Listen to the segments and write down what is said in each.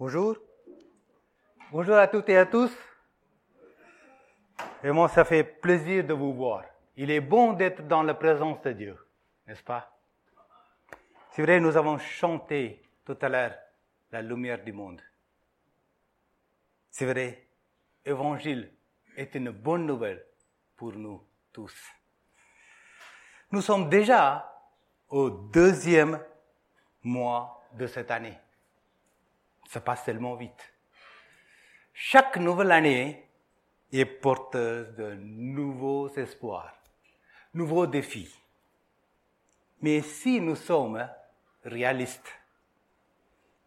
Bonjour. Bonjour à toutes et à tous. Et moi, ça fait plaisir de vous voir. Il est bon d'être dans la présence de Dieu, n'est-ce pas? C'est vrai, nous avons chanté tout à l'heure la lumière du monde. C'est vrai, évangile est une bonne nouvelle pour nous tous. Nous sommes déjà au deuxième mois de cette année. Ça passe tellement vite. Chaque nouvelle année est porteuse de nouveaux espoirs, nouveaux défis. Mais si nous sommes réalistes,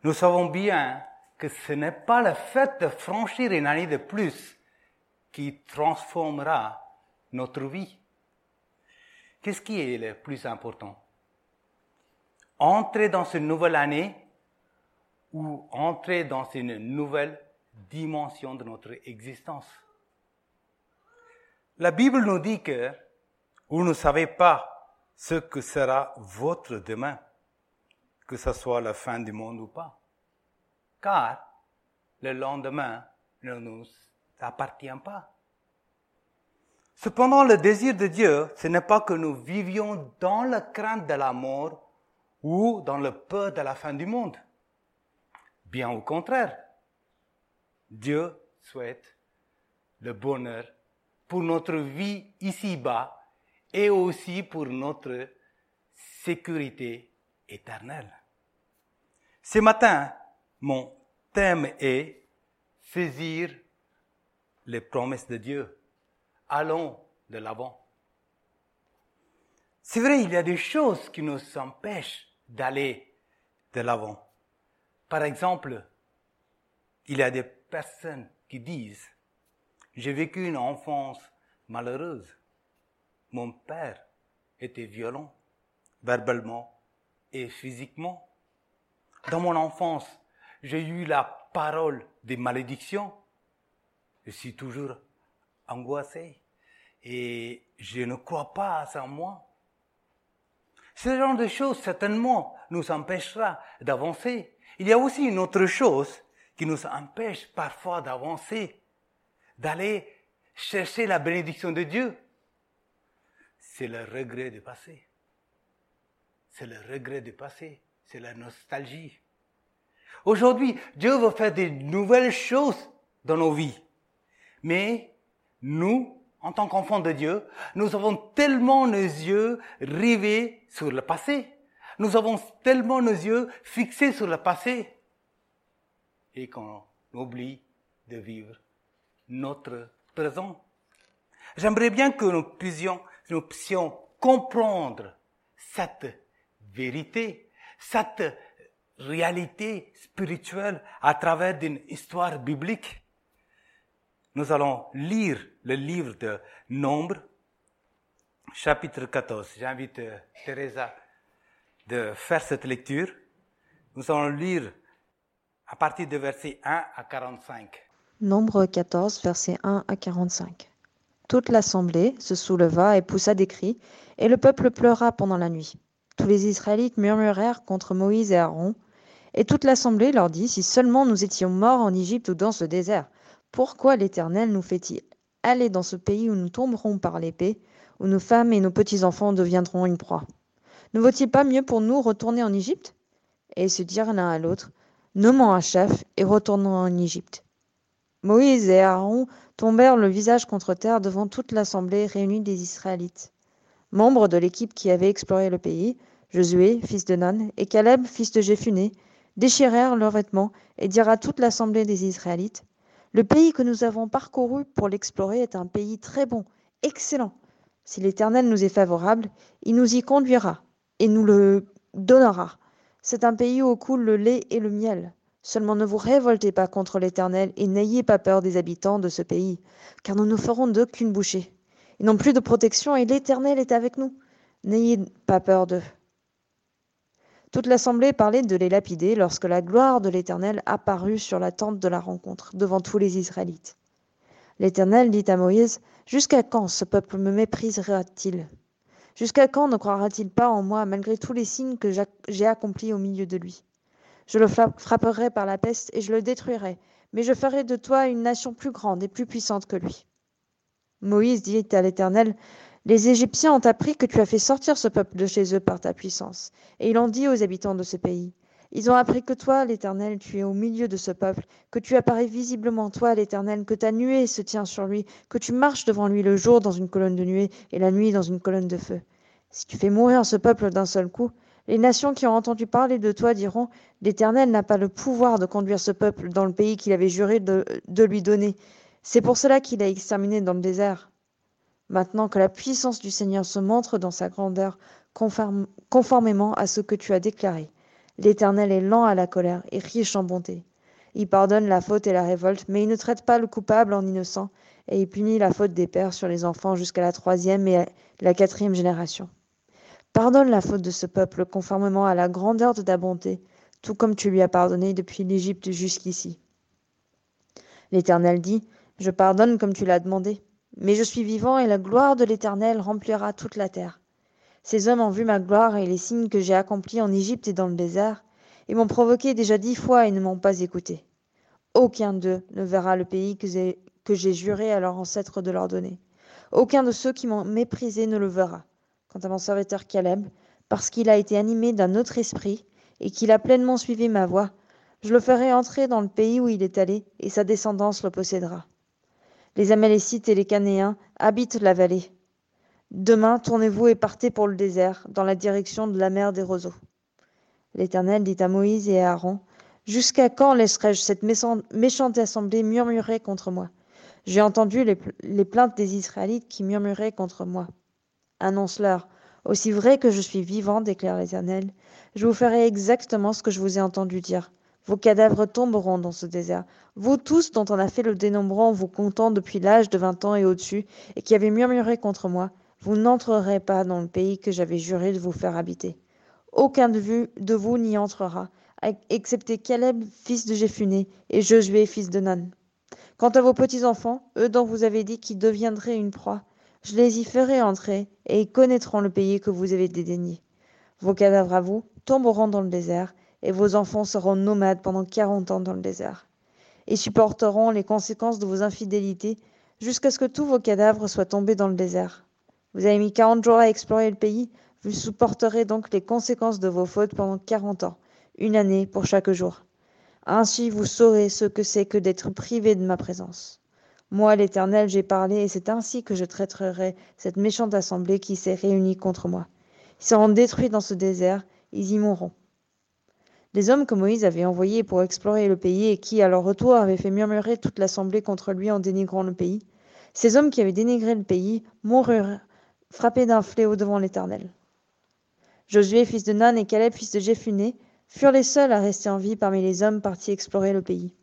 nous savons bien que ce n'est pas le fait de franchir une année de plus qui transformera notre vie. Qu'est-ce qui est le plus important? Entrer dans une nouvelle année ou entrer dans une nouvelle dimension de notre existence. La Bible nous dit que vous ne savez pas ce que sera votre demain, que ce soit la fin du monde ou pas. Car le lendemain ne nous appartient pas. Cependant, le désir de Dieu, ce n'est pas que nous vivions dans la crainte de la mort ou dans le peur de la fin du monde. Bien au contraire, Dieu souhaite le bonheur pour notre vie ici-bas et aussi pour notre sécurité éternelle. Ce matin, mon thème est saisir les promesses de Dieu allons de l'avant. C'est vrai, il y a des choses qui nous empêchent d'aller de l'avant. Par exemple, il y a des personnes qui disent, j'ai vécu une enfance malheureuse. Mon père était violent, verbalement et physiquement. Dans mon enfance, j'ai eu la parole des malédictions. Je suis toujours angoissé et je ne crois pas à moi. Ce genre de choses, certainement, nous empêchera d'avancer. Il y a aussi une autre chose qui nous empêche parfois d'avancer, d'aller chercher la bénédiction de Dieu. C'est le regret du passé. C'est le regret du passé. C'est la nostalgie. Aujourd'hui, Dieu veut faire des nouvelles choses dans nos vies. Mais nous, en tant qu'enfants de Dieu, nous avons tellement nos yeux rivés sur le passé. Nous avons tellement nos yeux fixés sur le passé. Et qu'on oublie de vivre notre présent. J'aimerais bien que nous puissions, nous puissions comprendre cette vérité, cette réalité spirituelle à travers une histoire biblique. Nous allons lire le livre de Nombre, chapitre 14. J'invite euh, Teresa de faire cette lecture. Nous allons lire à partir de verset 1 à 45. Nombre 14, verset 1 à 45. Toute l'assemblée se souleva et poussa des cris, et le peuple pleura pendant la nuit. Tous les Israélites murmurèrent contre Moïse et Aaron, et toute l'assemblée leur dit, Si seulement nous étions morts en Égypte ou dans ce désert, pourquoi l'Éternel nous fait-il aller dans ce pays où nous tomberons par l'épée, où nos femmes et nos petits-enfants deviendront une proie? Ne vaut-il pas mieux pour nous retourner en Égypte Et se dirent l'un à l'autre, nommons un chef et retournons en Égypte. Moïse et Aaron tombèrent le visage contre terre devant toute l'assemblée réunie des Israélites. Membres de l'équipe qui avait exploré le pays, Josué, fils de Nan, et Caleb, fils de Jéphuné, déchirèrent leurs vêtements et dirent à toute l'assemblée des Israélites le pays que nous avons parcouru pour l'explorer est un pays très bon, excellent. Si l'Éternel nous est favorable, il nous y conduira et nous le donnera. C'est un pays où coule le lait et le miel. Seulement ne vous révoltez pas contre l'Éternel et n'ayez pas peur des habitants de ce pays, car nous ne ferons d'aucune bouchée. Ils n'ont plus de protection et l'Éternel est avec nous. N'ayez pas peur d'eux. Toute l'assemblée parlait de les lapider lorsque la gloire de l'Éternel apparut sur la tente de la rencontre devant tous les Israélites. L'Éternel dit à Moïse, Jusqu'à quand ce peuple me méprisera-t-il Jusqu'à quand ne croira-t-il pas en moi malgré tous les signes que j'ai accomplis au milieu de lui? Je le frapperai par la peste et je le détruirai, mais je ferai de toi une nation plus grande et plus puissante que lui. Moïse dit à l'Éternel, Les Égyptiens ont appris que tu as fait sortir ce peuple de chez eux par ta puissance, et ils l'ont dit aux habitants de ce pays. Ils ont appris que toi, l'Éternel, tu es au milieu de ce peuple, que tu apparais visiblement, toi, l'Éternel, que ta nuée se tient sur lui, que tu marches devant lui le jour dans une colonne de nuée et la nuit dans une colonne de feu. Si tu fais mourir ce peuple d'un seul coup, les nations qui ont entendu parler de toi diront L'Éternel n'a pas le pouvoir de conduire ce peuple dans le pays qu'il avait juré de, lui donner. C'est pour cela qu'il a exterminé dans le désert. Maintenant que la puissance du Seigneur se montre dans sa grandeur, conformément à ce que tu as déclaré. L'Éternel est lent à la colère et riche en bonté. Il pardonne la faute et la révolte, mais il ne traite pas le coupable en innocent, et il punit la faute des pères sur les enfants jusqu'à la troisième et la quatrième génération. Pardonne la faute de ce peuple conformément à la grandeur de ta bonté, tout comme tu lui as pardonné depuis l'Égypte jusqu'ici. L'Éternel dit, Je pardonne comme tu l'as demandé, mais je suis vivant et la gloire de l'Éternel remplira toute la terre. Ces hommes ont vu ma gloire et les signes que j'ai accomplis en Égypte et dans le désert, et m'ont provoqué déjà dix fois et ne m'ont pas écouté. Aucun d'eux ne verra le pays que j'ai juré à leurs ancêtres de leur donner. Aucun de ceux qui m'ont méprisé ne le verra. Quant à mon serviteur Caleb, parce qu'il a été animé d'un autre esprit et qu'il a pleinement suivi ma voie, je le ferai entrer dans le pays où il est allé, et sa descendance le possédera. Les Amalécites et les Canéens habitent la vallée. Demain, tournez-vous et partez pour le désert, dans la direction de la mer des roseaux. L'Éternel dit à Moïse et à Aaron, Jusqu'à quand laisserai-je cette méchante assemblée murmurer contre moi? J'ai entendu les, plaintes des Israélites qui murmuraient contre moi. Annonce-leur, aussi vrai que je suis vivant, déclare l'Éternel, je vous ferai exactement ce que je vous ai entendu dire. Vos cadavres tomberont dans ce désert. Vous tous dont on a fait le dénombrement vous comptant depuis l'âge de vingt ans et au-dessus, et qui avez murmuré contre moi, vous n'entrerez pas dans le pays que j'avais juré de vous faire habiter. Aucun de vous n'y entrera, excepté Caleb, fils de Jéphuné, et Josué, fils de Nan. Quant à vos petits-enfants, eux dont vous avez dit qu'ils deviendraient une proie, je les y ferai entrer, et ils connaîtront le pays que vous avez dédaigné. Vos cadavres à vous tomberont dans le désert, et vos enfants seront nomades pendant quarante ans dans le désert. Ils supporteront les conséquences de vos infidélités jusqu'à ce que tous vos cadavres soient tombés dans le désert. Vous avez mis quarante jours à explorer le pays, vous supporterez donc les conséquences de vos fautes pendant quarante ans, une année pour chaque jour. Ainsi vous saurez ce que c'est que d'être privé de ma présence. Moi, l'Éternel, j'ai parlé, et c'est ainsi que je traiterai cette méchante assemblée qui s'est réunie contre moi. Ils seront détruits dans ce désert, ils y mourront. Les hommes que Moïse avait envoyés pour explorer le pays et qui, à leur retour, avaient fait murmurer toute l'assemblée contre lui en dénigrant le pays, ces hommes qui avaient dénigré le pays moururent frappés d'un fléau devant l'Éternel. Josué, fils de Nan, et Caleb, fils de Jéphuné, furent les seuls à rester en vie parmi les hommes partis explorer le pays.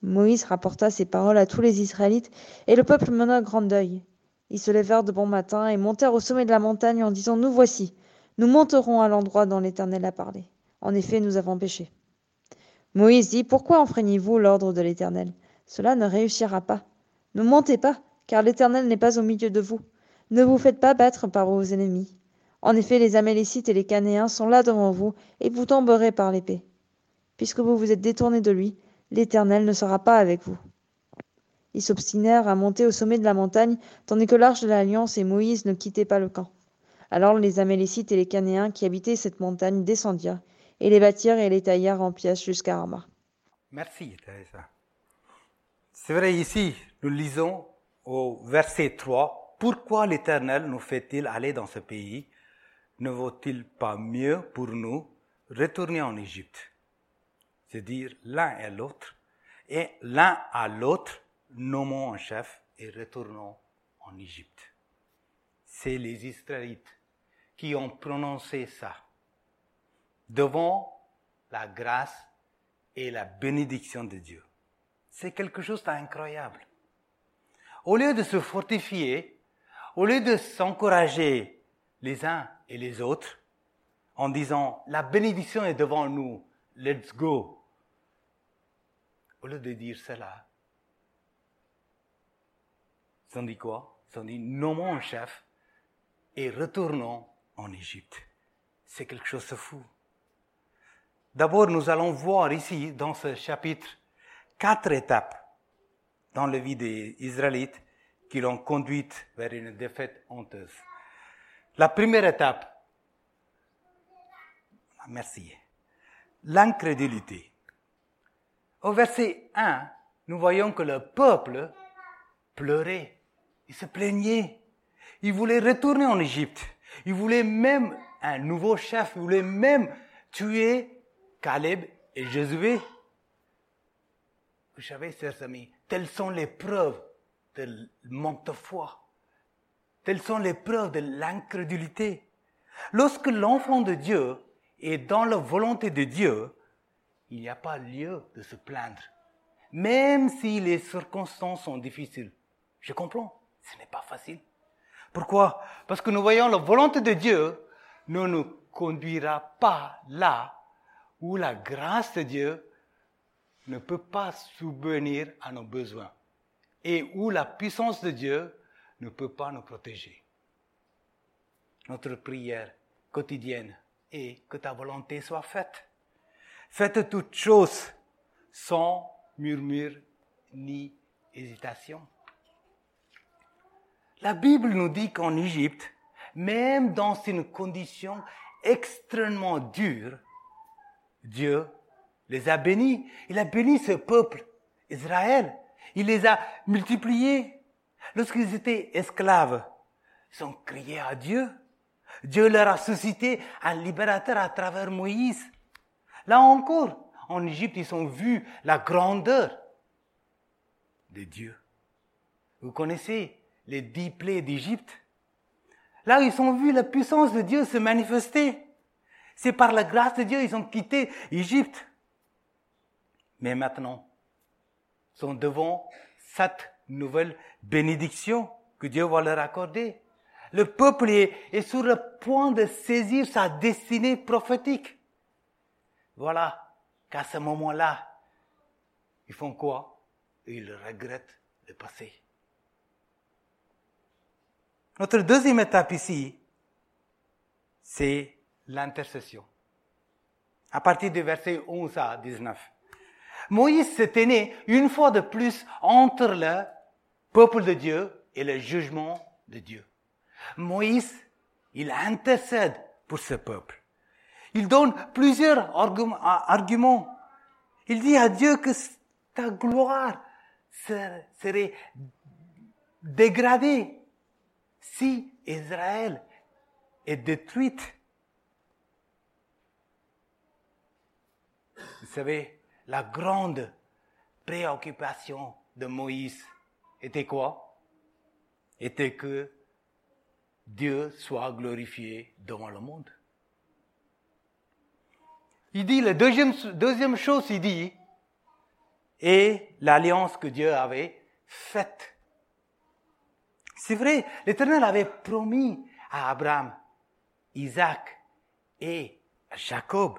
Moïse rapporta ces paroles à tous les Israélites, et le peuple mena grand deuil. Ils se levèrent de bon matin et montèrent au sommet de la montagne en disant Nous voici, nous monterons à l'endroit dont l'Éternel a parlé. En effet, nous avons péché. Moïse dit Pourquoi enfreignez-vous l'ordre de l'Éternel? Cela ne réussira pas. Ne montez pas, car l'Éternel n'est pas au milieu de vous. Ne vous faites pas battre par vos ennemis. En effet, les Amalécites et les Canéens sont là devant vous, et vous tomberez par l'épée. Puisque vous vous êtes détournés de lui, l'Éternel ne sera pas avec vous. Ils s'obstinèrent à monter au sommet de la montagne, tandis que l'arche de l'Alliance et Moïse ne quittaient pas le camp. Alors les Amalécites et les Canéens qui habitaient cette montagne descendirent, et les bâtirent et les taillèrent en pièces jusqu'à Arma. Merci. C'est vrai, ici, nous lisons au verset 3 pourquoi l'Éternel nous fait-il aller dans ce pays? Ne vaut-il pas mieux pour nous retourner en Égypte? C'est dire l'un et l'autre, et l'un à l'autre, nommons un chef et retournons en Égypte. C'est les Israélites qui ont prononcé ça devant la grâce et la bénédiction de Dieu. C'est quelque chose d'incroyable. Au lieu de se fortifier, au lieu de s'encourager les uns et les autres en disant la bénédiction est devant nous, let's go, au lieu de dire cela, ils ont dit quoi? Ils ont dit nommons un chef et retournons en Égypte. C'est quelque chose de fou. D'abord, nous allons voir ici, dans ce chapitre, quatre étapes dans la vie des Israélites qui l'ont conduite vers une défaite honteuse. La première étape, merci, l'incrédulité. Au verset 1, nous voyons que le peuple pleurait, il se plaignait, il voulait retourner en Égypte, il voulait même un nouveau chef, il voulait même tuer Caleb et Josué. Vous savez, chers amis, telles sont les preuves de manque de foi. Telles sont les preuves de l'incrédulité. Lorsque l'enfant de Dieu est dans la volonté de Dieu, il n'y a pas lieu de se plaindre. Même si les circonstances sont difficiles. Je comprends, ce n'est pas facile. Pourquoi? Parce que nous voyons la volonté de Dieu ne nous conduira pas là où la grâce de Dieu ne peut pas subvenir à nos besoins et où la puissance de Dieu ne peut pas nous protéger. Notre prière quotidienne est que ta volonté soit faite. Faites toutes choses sans murmure ni hésitation. La Bible nous dit qu'en Égypte, même dans une condition extrêmement dure, Dieu les a bénis. Il a béni ce peuple, Israël. Il les a multipliés. Lorsqu'ils étaient esclaves, ils ont crié à Dieu. Dieu leur a suscité un libérateur à travers Moïse. Là encore, en Égypte, ils ont vu la grandeur de Dieu. Vous connaissez les dix plaies d'Égypte? Là, ils ont vu la puissance de Dieu se manifester. C'est par la grâce de Dieu ils ont quitté l'Égypte. Mais maintenant, sont devant cette nouvelle bénédiction que Dieu va leur accorder. Le peuple est, sur le point de saisir sa destinée prophétique. Voilà qu'à ce moment-là, ils font quoi? Ils regrettent le passé. Notre deuxième étape ici, c'est l'intercession. À partir du verset 11 à 19. Moïse se tenait une fois de plus entre le peuple de Dieu et le jugement de Dieu. Moïse, il intercède pour ce peuple. Il donne plusieurs arguments. Il dit à Dieu que ta gloire serait dégradée si Israël est détruite. Vous savez, la grande préoccupation de Moïse était quoi? Était que Dieu soit glorifié dans le monde. Il dit, la deuxième, deuxième chose, il dit, et l'alliance que Dieu avait faite. C'est vrai, l'Éternel avait promis à Abraham, Isaac et Jacob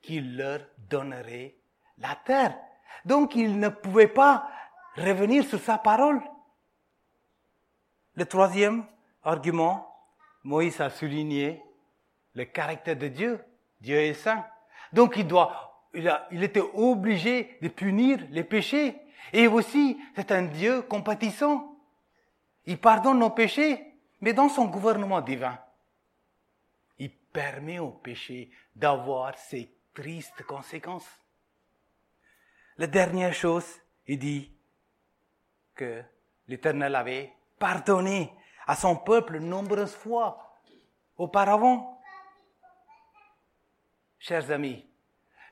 qu'il leur donnerait la terre. Donc il ne pouvait pas revenir sur sa parole. Le troisième argument, Moïse a souligné le caractère de Dieu. Dieu est saint. Donc il doit, il, a, il était obligé de punir les péchés. Et aussi, c'est un Dieu compatissant. Il pardonne nos péchés, mais dans son gouvernement divin, il permet aux péchés d'avoir ses tristes conséquences. La dernière chose, il dit que l'Éternel avait pardonné à son peuple nombreuses fois auparavant. Chers amis,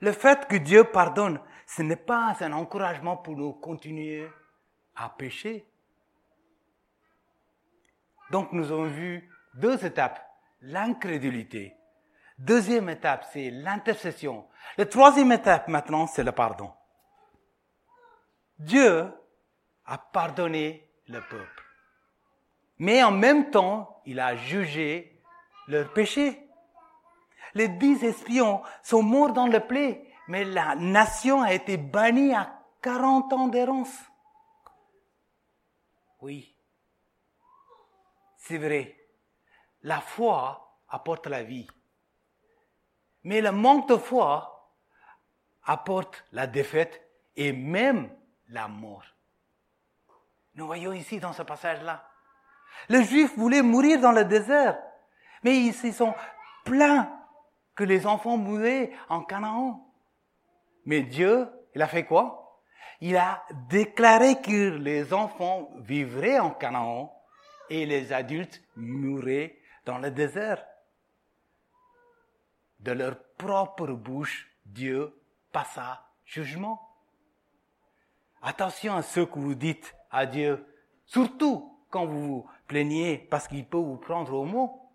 le fait que Dieu pardonne, ce n'est pas un encouragement pour nous continuer à pécher. Donc nous avons vu deux étapes. L'incrédulité. Deuxième étape, c'est l'intercession. La troisième étape maintenant, c'est le pardon. Dieu a pardonné le peuple. Mais en même temps, il a jugé leur péché. Les dix espions sont morts dans le plaie, mais la nation a été bannie à 40 ans d'errance. Oui, c'est vrai. La foi apporte la vie. Mais le manque de foi apporte la défaite et même la mort. Nous voyons ici dans ce passage-là. Les Juifs voulaient mourir dans le désert, mais ils se sont plaints que les enfants mouraient en Canaan. Mais Dieu, il a fait quoi? Il a déclaré que les enfants vivraient en Canaan et les adultes mourraient dans le désert. De leur propre bouche, Dieu passa jugement. Attention à ce que vous dites à Dieu, surtout quand vous vous plaignez parce qu'il peut vous prendre au mot.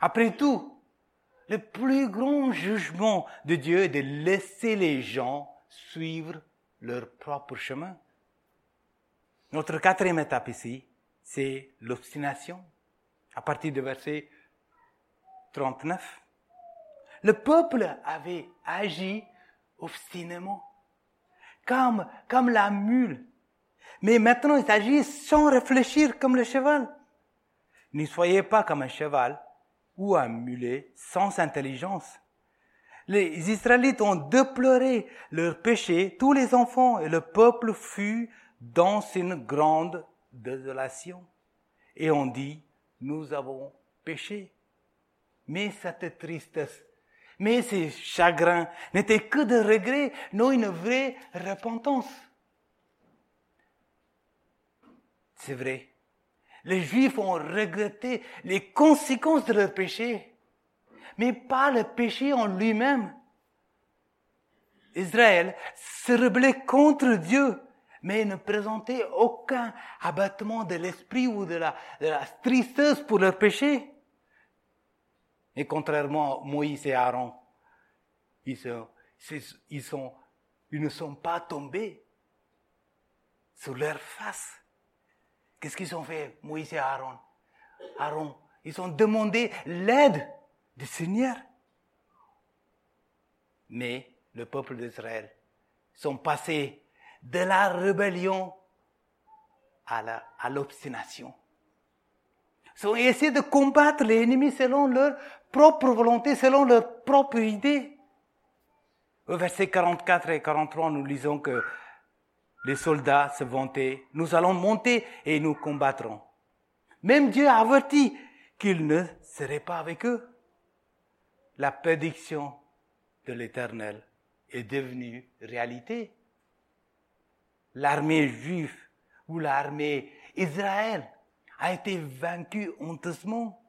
Après tout, le plus grand jugement de Dieu est de laisser les gens suivre leur propre chemin. Notre quatrième étape ici, c'est l'obstination. À partir du verset 39. Le peuple avait agi obstinément, comme, comme la mule. Mais maintenant, il s'agit sans réfléchir comme le cheval. Ne soyez pas comme un cheval ou un mulet sans intelligence. Les Israélites ont déploré leur péché, tous les enfants, et le peuple fut dans une grande désolation. Et on dit, nous avons péché. Mais cette tristesse, mais ces chagrins n'étaient que de regrets, non une vraie repentance. C'est vrai. Les Juifs ont regretté les conséquences de leur péché, mais pas le péché en lui-même. Israël se rebellait contre Dieu mais ne présentaient aucun abattement de l'esprit ou de la, tristesse pour leur péché. Et contrairement à Moïse et Aaron, ils, ils, ne sont pas tombés sur leur face. Qu'est-ce qu'ils ont fait, Moïse et Aaron? Aaron, ils ont demandé l'aide du Seigneur. Mais le peuple d'Israël sont passés de la rébellion à l'obstination. Ils ont essayé de combattre l'ennemi selon leur propre volonté, selon leur propre idée. Au verset 44 et 43, nous lisons que les soldats se vantaient, nous allons monter et nous combattrons. Même Dieu a averti qu'il ne serait pas avec eux. La prédiction de l'Éternel est devenue réalité l'armée juive ou l'armée Israël a été vaincue honteusement.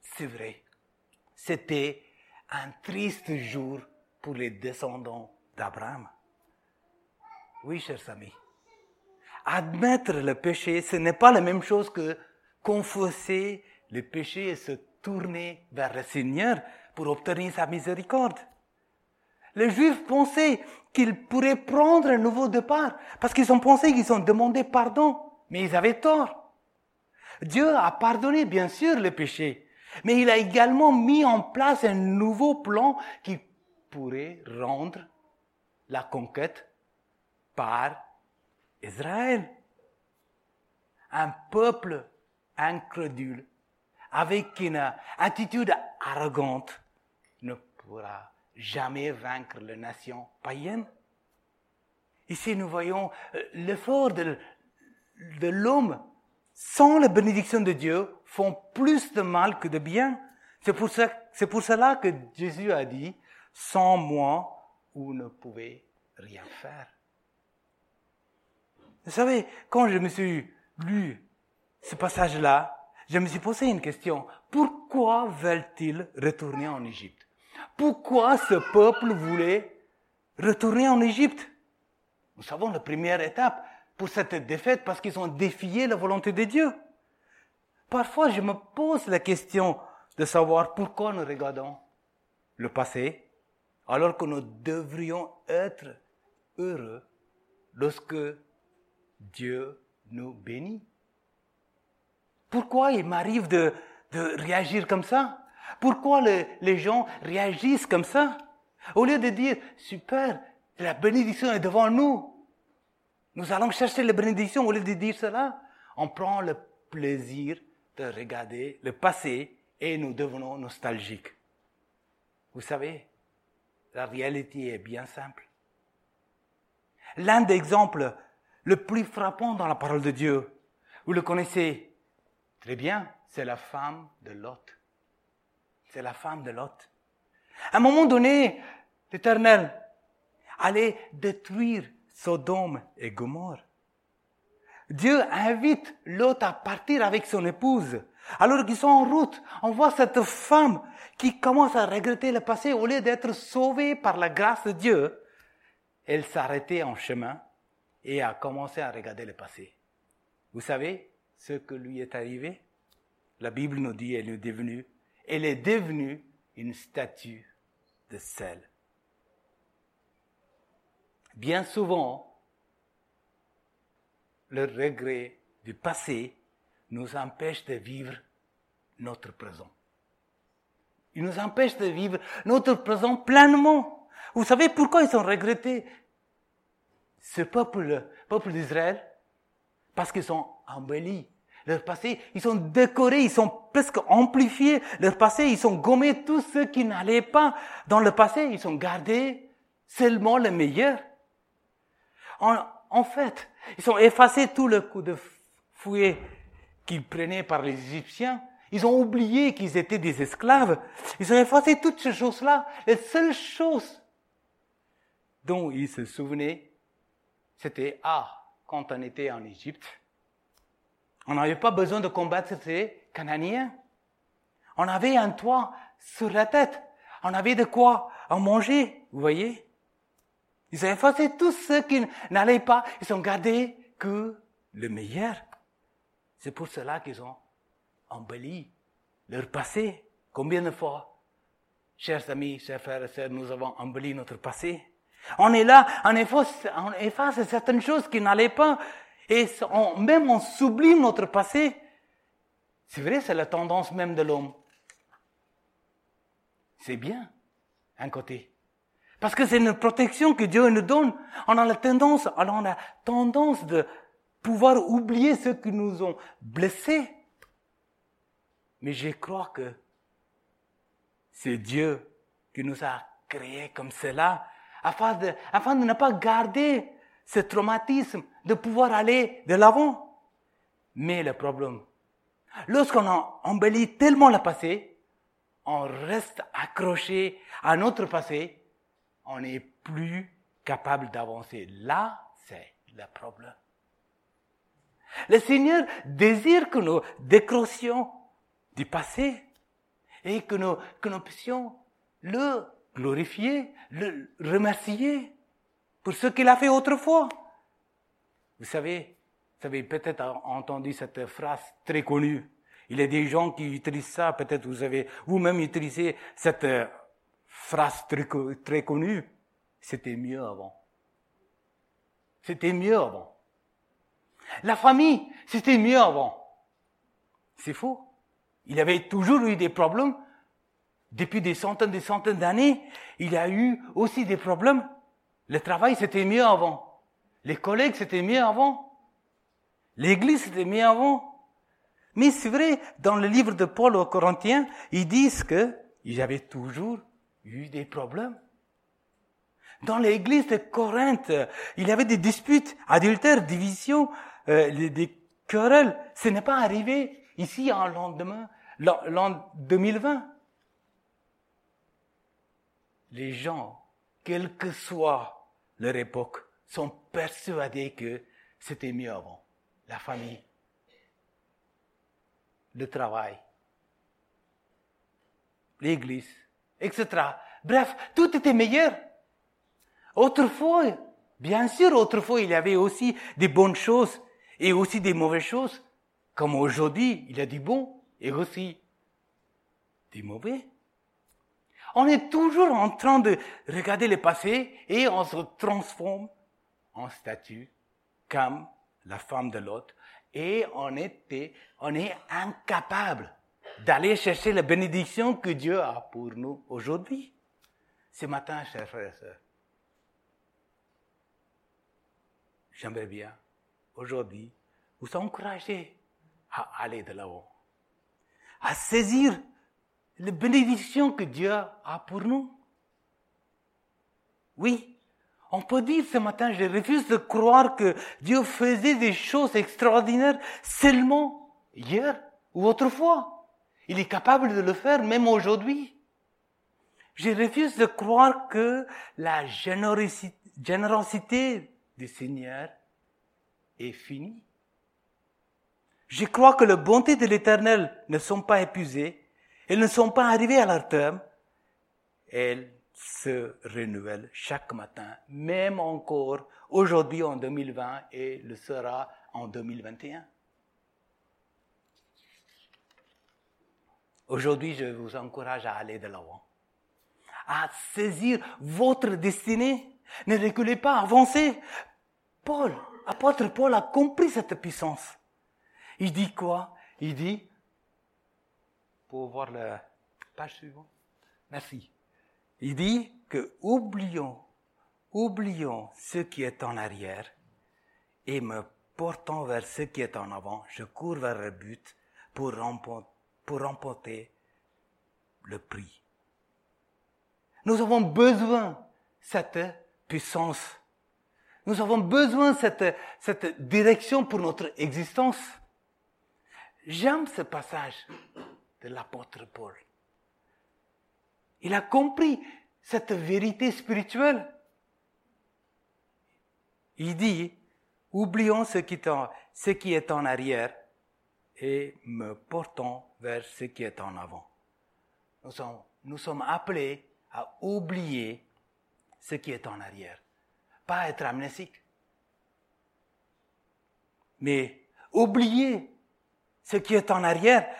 C'est vrai. C'était un triste jour pour les descendants d'Abraham. Oui, chers amis. Admettre le péché, ce n'est pas la même chose que confesser le péché et se tourner vers le Seigneur pour obtenir sa miséricorde. Les Juifs pensaient qu'ils pourraient prendre un nouveau départ parce qu'ils ont pensé qu'ils ont demandé pardon, mais ils avaient tort. Dieu a pardonné bien sûr le péché, mais il a également mis en place un nouveau plan qui pourrait rendre la conquête par Israël. Un peuple incrédule avec une attitude arrogante ne pourra jamais vaincre les nations païennes. Ici, nous voyons euh, l'effort de l'homme sans la bénédiction de Dieu font plus de mal que de bien. C'est pour, ça, c'est pour cela que Jésus a dit, sans moi, vous ne pouvez rien faire. Vous savez, quand je me suis lu ce passage-là, je me suis posé une question. Pourquoi veulent-ils retourner en Égypte? Pourquoi ce peuple voulait retourner en Égypte? Nous savons la première étape pour cette défaite parce qu'ils ont défié la volonté de Dieu. Parfois, je me pose la question de savoir pourquoi nous regardons le passé alors que nous devrions être heureux lorsque Dieu nous bénit. Pourquoi il m'arrive de, de réagir comme ça? Pourquoi les, gens réagissent comme ça? Au lieu de dire, super, la bénédiction est devant nous. Nous allons chercher la bénédiction. Au lieu de dire cela, on prend le plaisir de regarder le passé et nous devenons nostalgiques. Vous savez, la réalité est bien simple. L'un des exemples le plus frappant dans la parole de Dieu, vous le connaissez très bien, c'est la femme de Lot. C'est la femme de Lot. À un moment donné, l'Éternel allait détruire Sodome et Gomorre. Dieu invite Lot à partir avec son épouse. Alors qu'ils sont en route, on voit cette femme qui commence à regretter le passé au lieu d'être sauvée par la grâce de Dieu. Elle s'arrêtait en chemin et a commencé à regarder le passé. Vous savez ce que lui est arrivé? La Bible nous dit elle est devenue, elle est devenue une statue de sel. Bien souvent, le regret du passé nous empêche de vivre notre présent. Il nous empêche de vivre notre présent pleinement. Vous savez pourquoi ils ont regretté ce peuple, peuple d'Israël? Parce qu'ils sont embellis. Leur passé, ils sont décorés, ils sont presque amplifiés. Leur passé, ils sont gommés tous ceux qui n'allaient pas dans le passé. Ils sont gardés seulement le meilleur. En, en fait, ils ont effacé tout le coup de fouet qu'ils prenaient par les Égyptiens. Ils ont oublié qu'ils étaient des esclaves. Ils ont effacé toutes ces choses-là. Les seules choses dont ils se souvenaient, c'était, ah, quand on était en Égypte, on n'avait pas besoin de combattre ces Cananiens. On avait un toit sur la tête. On avait de quoi en manger, vous voyez Ils ont effacé tous ceux qui n'allaient pas. Ils ont gardé que le meilleur. C'est pour cela qu'ils ont embelli leur passé. Combien de fois, chers amis, chers frères et sœurs, nous avons embelli notre passé? On est là, on efface, certaines choses qui n'allaient pas, et même on sublime notre passé. C'est vrai, c'est la tendance même de l'homme. C'est bien, un côté. Parce que c'est une protection que Dieu nous donne. On a la tendance, on a tendance de pouvoir oublier ceux qui nous ont blessés. Mais je crois que c'est Dieu qui nous a créés comme cela afin de, afin de ne pas garder ce traumatisme, de pouvoir aller de l'avant. Mais le problème, lorsqu'on a embelli tellement le passé, on reste accroché à notre passé, on n'est plus capable d'avancer. Là, c'est le problème. Le Seigneur désire que nous décrochions du passé et que nous, que nous puissions le glorifier, le remercier pour ce qu'il a fait autrefois. Vous savez, vous avez peut-être entendu cette phrase très connue. Il y a des gens qui utilisent ça, peut-être vous avez vous-même utilisé cette phrase très, connue. C'était mieux avant. C'était mieux avant. La famille, c'était mieux avant. C'est faux. Il avait toujours eu des problèmes, depuis des centaines des centaines d'années, il a eu aussi des problèmes. Le travail, c'était mieux avant. Les collègues, c'était mieux avant. L'église, c'était mieux avant. Mais c'est vrai, dans le livre de Paul aux Corinthiens, ils disent que eu des problèmes. Dans l'église de Corinthe, il y avait des disputes, adultères, divisions, euh, des querelles. Ce n'est pas arrivé ici en lendemain, l'an 2020 les gens, quelle que soit leur époque, sont persuadés que c'était mieux avant. La famille, le travail, l'église, etc. Bref, tout était meilleur. Autrefois, bien sûr, autrefois, il y avait aussi des bonnes choses et aussi des mauvaises choses. Comme aujourd'hui, il y a du bon et aussi des mauvais. On est toujours en train de regarder le passé et on se transforme en statue comme la femme de l'autre et on était, on est incapable d'aller chercher la bénédiction que Dieu a pour nous aujourd'hui. Ce matin, chers frères et sœurs, j'aimerais bien aujourd'hui vous encourager à aller de l'avant, à saisir les bénédictions que Dieu a pour nous. Oui, on peut dire ce matin, je refuse de croire que Dieu faisait des choses extraordinaires seulement hier ou autrefois. Il est capable de le faire même aujourd'hui. Je refuse de croire que la générosité du Seigneur est finie. Je crois que les bontés de l'Éternel ne sont pas épuisées, elles ne sont pas arrivées à leur terme, elles se renouvellent chaque matin, même encore aujourd'hui en 2020 et le sera en 2021. Aujourd'hui, je vous encourage à aller de l'avant, à saisir votre destinée. Ne reculez pas, avancez. Paul, apôtre Paul a compris cette puissance. Il dit quoi? Il dit, pour voir la page suivante, merci. Il dit que oublions, oublions ce qui est en arrière et me portant vers ce qui est en avant, je cours vers le but pour remporter, pour remporter le prix. Nous avons besoin de cette puissance. Nous avons besoin de cette, cette direction pour notre existence. J'aime ce passage de l'apôtre Paul. Il a compris cette vérité spirituelle. Il dit, oublions ce qui, ce qui est en arrière et me portons vers ce qui est en avant. Nous sommes, appelés à oublier ce qui est en arrière, pas être amnésique, mais oublier ce qui est en arrière,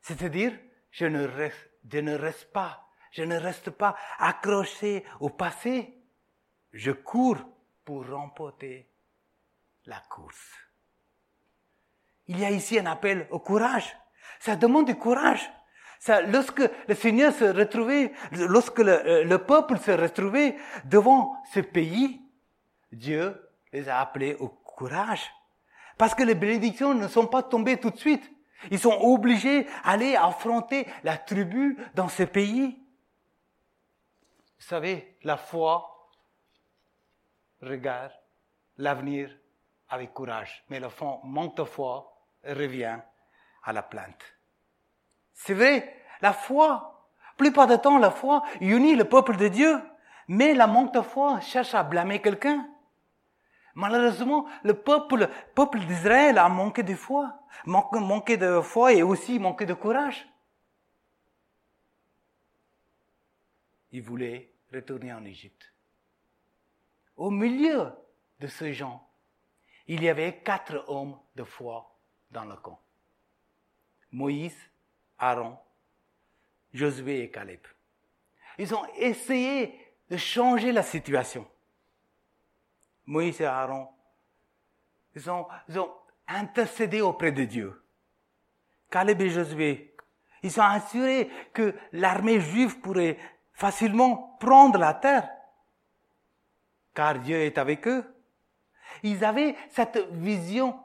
c'est-à-dire je ne reste pas, je ne reste pas accroché au passé, je cours pour remporter la course. Il y a ici un appel au courage. Ça demande du courage. Lorsque le Seigneur se retrouvait, lorsque le, euh, le peuple se retrouvait devant ce pays, Dieu les a appelés au courage. Parce que les bénédictions ne sont pas tombées tout de suite. Ils sont obligés d'aller affronter la tribu dans ce pays. Vous savez, la foi regarde l'avenir avec courage, mais le fond manque de foi revient à la plainte. C'est vrai, la foi, plupart du temps, la foi unit le peuple de Dieu, mais la manque de foi cherche à blâmer quelqu'un. Malheureusement, le peuple, peuple d'Israël a manqué de foi, manqué de foi et aussi manqué de courage. Il voulait retourner en Égypte. Au milieu de ces gens, il y avait quatre hommes de foi dans le camp. Moïse, Aaron, Josué et Caleb. Ils ont essayé de changer la situation. Moïse et Aaron, ils ont, intercédé auprès de Dieu. Caleb et Josué, ils ont assuré que l'armée juive pourrait facilement prendre la terre, car Dieu est avec eux. Ils avaient cette vision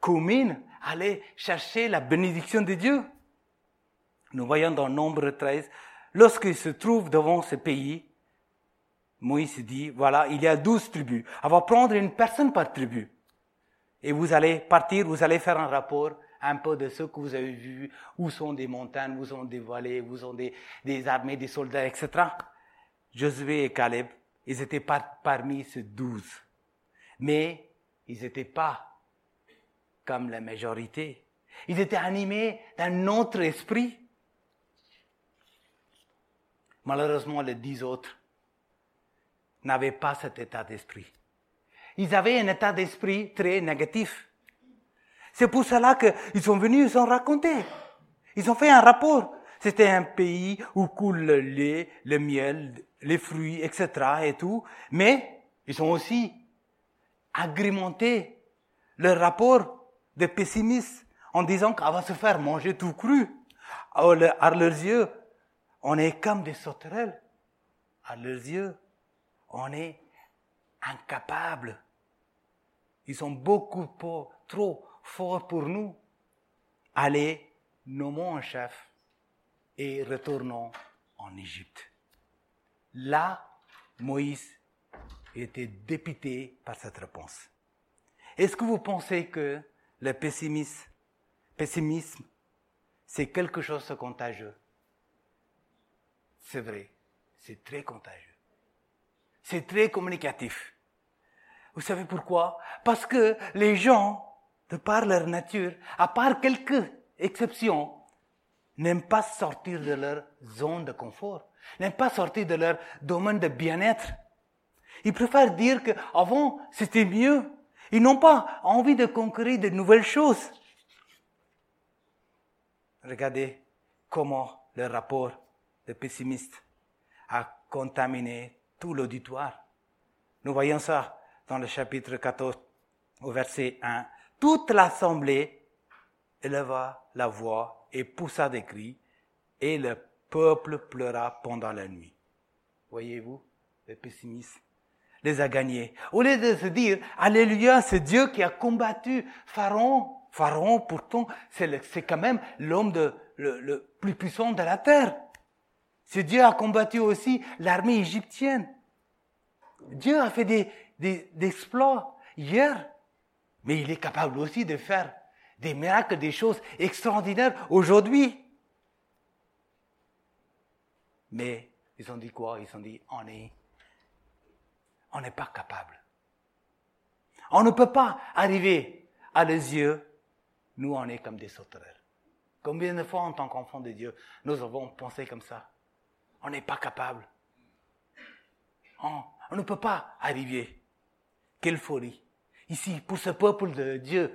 commune, aller chercher la bénédiction de Dieu. Nous voyons dans Nombre 13, lorsqu'ils se trouvent devant ce pays, Moïse dit, voilà, il y a douze tribus. On va prendre une personne par tribu. Et vous allez partir, vous allez faire un rapport un peu de ce que vous avez vu, où sont des montagnes, où sont des vallées, où sont des, des armées, des soldats, etc. Josué et Caleb, ils étaient parmi ces douze. Mais ils n'étaient pas comme la majorité. Ils étaient animés d'un autre esprit. Malheureusement, les dix autres n'avaient pas cet état d'esprit. Ils avaient un état d'esprit très négatif. C'est pour cela qu'ils sont venus, ils ont raconté. Ils ont fait un rapport. C'était un pays où coule le lait, le miel, les fruits, etc. et tout. Mais ils ont aussi agrémenté leur rapport de pessimisme en disant qu'on va se faire manger tout cru. À leurs yeux, on est comme des sauterelles. À leurs yeux, on est incapable. Ils sont beaucoup trop forts pour nous. Allez, nommons un chef et retournons en Égypte. Là, Moïse étaient dépités par cette réponse. Est-ce que vous pensez que le pessimisme, pessimisme c'est quelque chose de contagieux C'est vrai, c'est très contagieux. C'est très communicatif. Vous savez pourquoi? Parce que les gens, de par leur nature, à part quelques exceptions, n'aiment pas sortir de leur zone de confort, n'aiment pas sortir de leur domaine de bien-être. Ils préfèrent dire qu'avant, c'était mieux. Ils n'ont pas envie de conquérir de nouvelles choses. Regardez comment le rapport des pessimistes a contaminé tout l'auditoire. Nous voyons ça dans le chapitre 14 au verset 1. Toute l'assemblée éleva la voix et poussa des cris, et le peuple pleura pendant la nuit. Voyez-vous, les pessimistes les a gagnés. Au lieu de se dire, Alléluia, c'est Dieu qui a combattu Pharaon. Pharaon, pourtant, c'est quand même l'homme le, le plus puissant de la terre. C'est Dieu a combattu aussi l'armée égyptienne. Dieu a fait des, des, des exploits hier, mais il est capable aussi de faire des miracles, des choses extraordinaires aujourd'hui. Mais ils ont dit quoi? Ils ont dit on est, on n'est pas capable. On ne peut pas arriver à les yeux. Nous, on est comme des sauterelles. Combien de fois, en tant qu'enfant de Dieu, nous avons pensé comme ça? On n'est pas capable. On, ne peut pas arriver. Quelle folie. Ici, pour ce peuple de Dieu,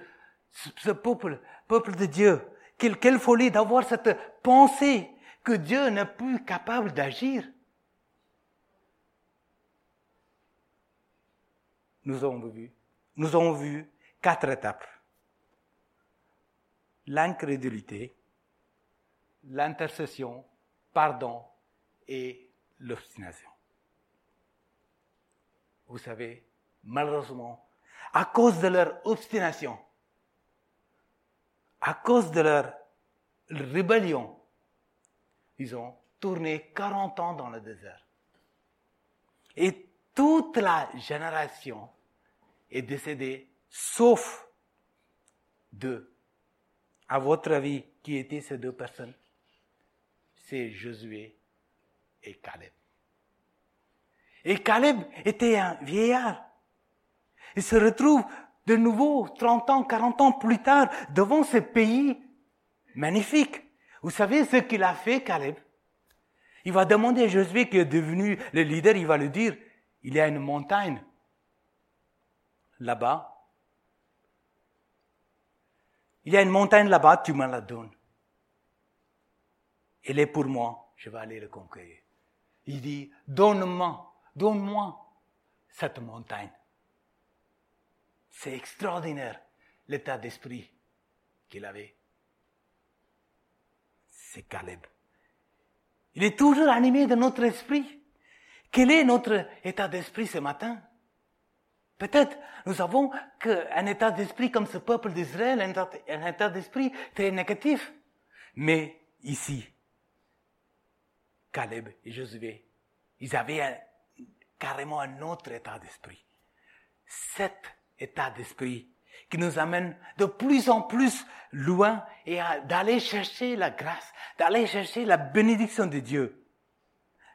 ce peuple, peuple de Dieu, quelle folie d'avoir cette pensée que Dieu n'est plus capable d'agir. Nous avons vu, quatre étapes. L'incrédulité, l'intercession, pardon et l'obstination. Vous savez, malheureusement, à cause de leur obstination, à cause de leur rébellion, ils ont tourné 40 ans dans le désert. Toute la génération est décédée, sauf deux. À votre avis, qui étaient ces deux personnes? C'est Josué et Caleb. Et Caleb était un vieillard. Il se retrouve de nouveau, 30 ans, 40 ans plus tard, devant ce pays magnifique. Vous savez ce qu'il a fait, Caleb? Il va demander à Josué qui est devenu le leader, il va lui dire, il y a une montagne là-bas. Il y a une montagne là-bas, tu me la donnes. Elle est pour moi, je vais aller le conquérir. Il dit, donne-moi, donne-moi cette montagne. C'est extraordinaire l'état d'esprit qu'il avait. C'est Caleb. Il est toujours animé de notre esprit. Quel est notre état d'esprit ce matin? Peut-être nous avons un état d'esprit comme ce peuple d'Israël, un état d'esprit très négatif. Mais ici, Caleb et Josué, ils avaient carrément un autre état d'esprit. Cet état d'esprit qui nous amène de plus en plus loin et d'aller chercher la grâce, d'aller chercher la bénédiction de Dieu.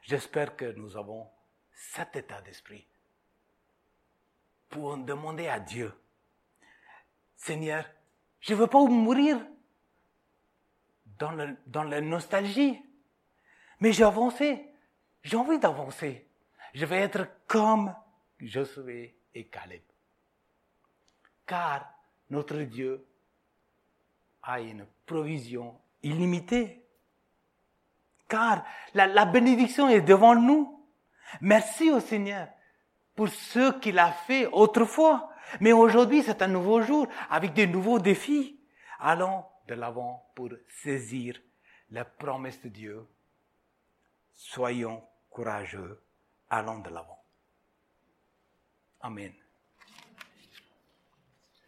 J'espère que nous avons cet état d'esprit pour demander à Dieu, Seigneur, je ne veux pas mourir dans, la nostalgie, mais j'ai avancé, j'ai envie d'avancer. Je vais être comme Josué et Caleb car notre Dieu a une provision illimitée. Car la, bénédiction est devant nous. Merci au Seigneur pour ce qu'il a fait autrefois. Mais aujourd'hui, c'est un nouveau jour avec de nouveaux défis. Allons de l'avant pour saisir la promesse de Dieu. Soyons courageux. Allons de l'avant. Amen.